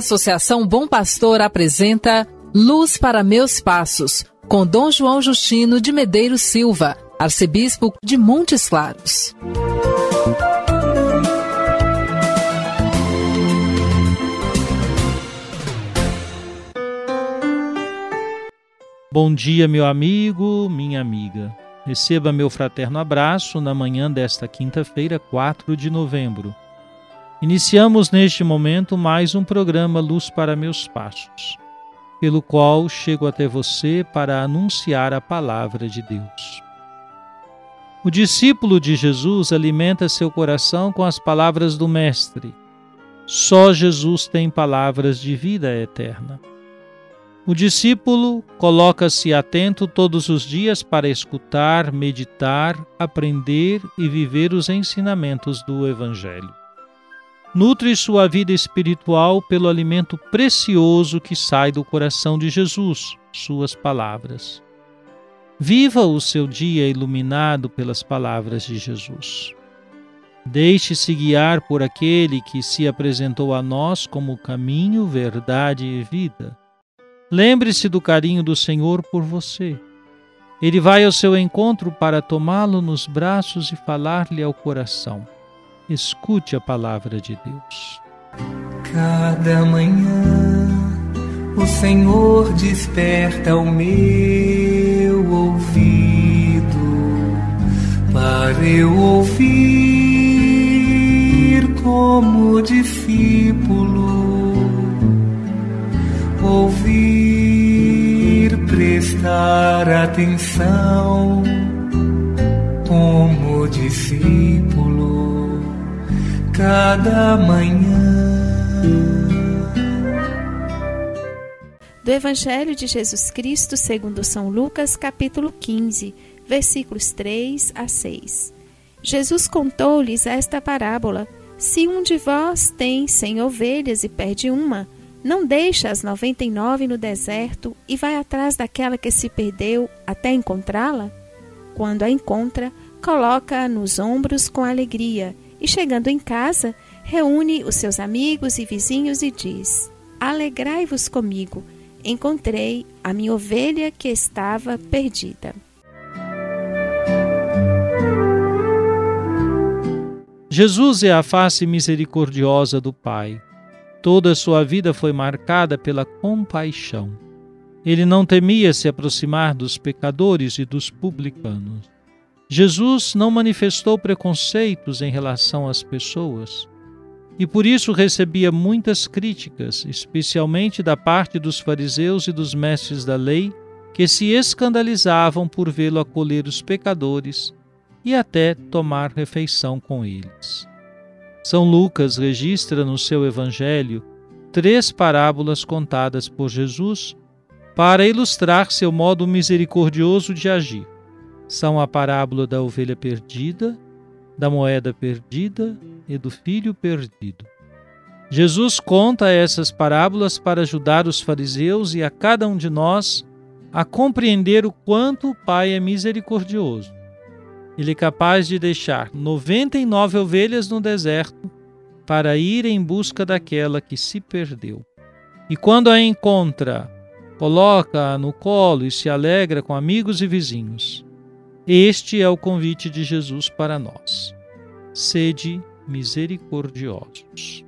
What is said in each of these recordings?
Associação Bom Pastor apresenta Luz para Meus Passos, com Dom João Justino de Medeiros Silva, arcebispo de Montes Claros. Bom dia, meu amigo, minha amiga. Receba meu fraterno abraço na manhã desta quinta-feira, 4 de novembro. Iniciamos neste momento mais um programa Luz para Meus Passos, pelo qual chego até você para anunciar a palavra de Deus. O discípulo de Jesus alimenta seu coração com as palavras do Mestre. Só Jesus tem palavras de vida eterna. O discípulo coloca-se atento todos os dias para escutar, meditar, aprender e viver os ensinamentos do Evangelho nutre sua vida espiritual pelo alimento precioso que sai do coração de Jesus, suas palavras. Viva o seu dia iluminado pelas palavras de Jesus. Deixe-se guiar por aquele que se apresentou a nós como caminho, verdade e vida. Lembre-se do carinho do Senhor por você. Ele vai ao seu encontro para tomá-lo nos braços e falar-lhe ao coração. Escute a palavra de Deus. Cada manhã o Senhor desperta o meu ouvido para eu ouvir como discípulo, ouvir, prestar atenção como discípulo cada manhã. Do Evangelho de Jesus Cristo, segundo São Lucas, capítulo 15, versículos 3 a 6. Jesus contou-lhes esta parábola: Se um de vós tem cem ovelhas e perde uma, não deixa as noventa e nove no deserto e vai atrás daquela que se perdeu até encontrá-la? Quando a encontra, coloca-a nos ombros com alegria e, chegando em casa, reúne os seus amigos e vizinhos e diz: Alegrai-vos comigo, encontrei a minha ovelha que estava perdida. Jesus é a face misericordiosa do Pai. Toda a sua vida foi marcada pela compaixão. Ele não temia se aproximar dos pecadores e dos publicanos. Jesus não manifestou preconceitos em relação às pessoas e por isso recebia muitas críticas, especialmente da parte dos fariseus e dos mestres da lei, que se escandalizavam por vê-lo acolher os pecadores e até tomar refeição com eles. São Lucas registra no seu evangelho três parábolas contadas por Jesus para ilustrar seu modo misericordioso de agir são a parábola da ovelha perdida, da moeda perdida e do filho perdido. Jesus conta essas parábolas para ajudar os fariseus e a cada um de nós a compreender o quanto o Pai é misericordioso. Ele é capaz de deixar 99 ovelhas no deserto para ir em busca daquela que se perdeu. E quando a encontra, coloca-a no colo e se alegra com amigos e vizinhos. Este é o convite de Jesus para nós. Sede misericordiosos.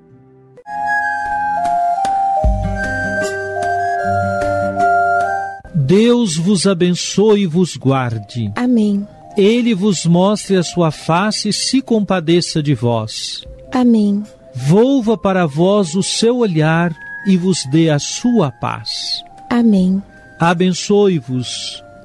Deus vos abençoe e vos guarde. Amém. Ele vos mostre a sua face e se compadeça de vós. Amém. Volva para vós o seu olhar e vos dê a sua paz. Amém. Abençoe-vos